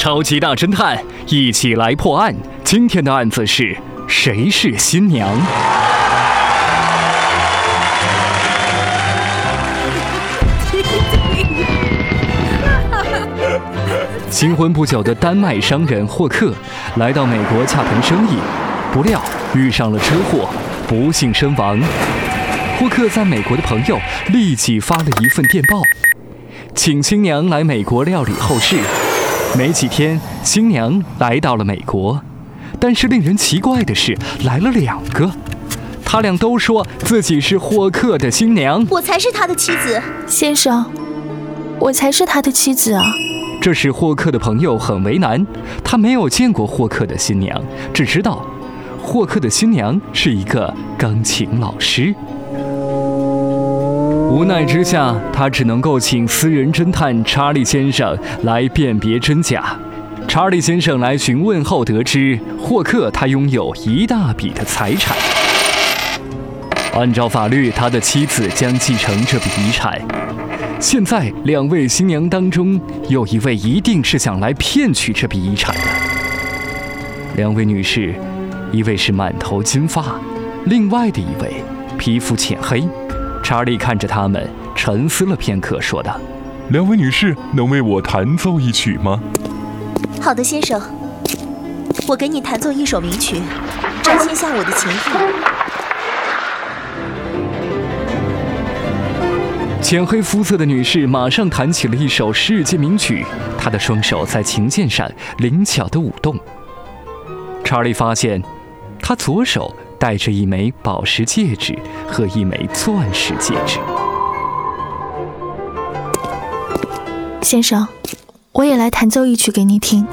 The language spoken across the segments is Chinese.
超级大侦探，一起来破案。今天的案子是谁是新娘？新婚不久的丹麦商人霍克来到美国洽谈生意，不料遇上了车祸，不幸身亡。霍克在美国的朋友立即发了一份电报，请新娘来美国料理后事。没几天，新娘来到了美国，但是令人奇怪的是，来了两个，他俩都说自己是霍克的新娘。我才是他的妻子，先生，我才是他的妻子啊！这使霍克的朋友很为难，他没有见过霍克的新娘，只知道霍克的新娘是一个钢琴老师。无奈之下，他只能够请私人侦探查理先生来辨别真假。查理先生来询问后，得知霍克他拥有一大笔的财产。按照法律，他的妻子将继承这笔遗产。现在，两位新娘当中，有一位一定是想来骗取这笔遗产的。两位女士，一位是满头金发，另外的一位皮肤浅黑。查理看着他们，沉思了片刻，说道：“两位女士，能为我弹奏一曲吗？”“好的，先生，我给你弹奏一首名曲，展现下我的情意。”浅黑肤色的女士马上弹起了一首世界名曲，她的双手在琴键上灵巧地舞动。查理发现，她左手。戴着一枚宝石戒指和一枚钻石戒指。先生，我也来弹奏一曲给你听。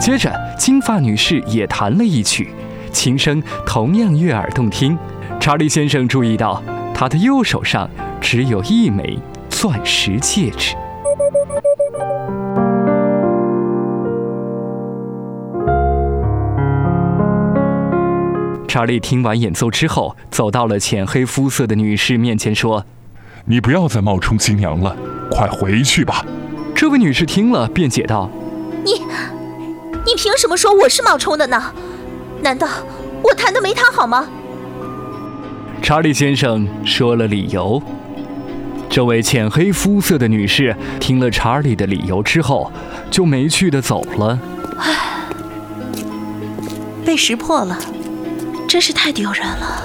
接着，金发女士也弹了一曲，琴声同样悦耳动听。查理先生注意到，她的右手上只有一枚钻石戒指。查理听完演奏之后，走到了浅黑肤色的女士面前，说：“你不要再冒充新娘了，快回去吧。”这位女士听了，辩解道：“你，你凭什么说我是冒充的呢？难道我弹的没他好吗？”查理先生说了理由。这位浅黑肤色的女士听了查理的理由之后，就没趣的走了。唉，被识破了。真是太丢人了！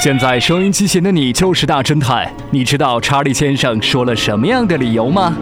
现在收音机前的你就是大侦探，你知道查理先生说了什么样的理由吗？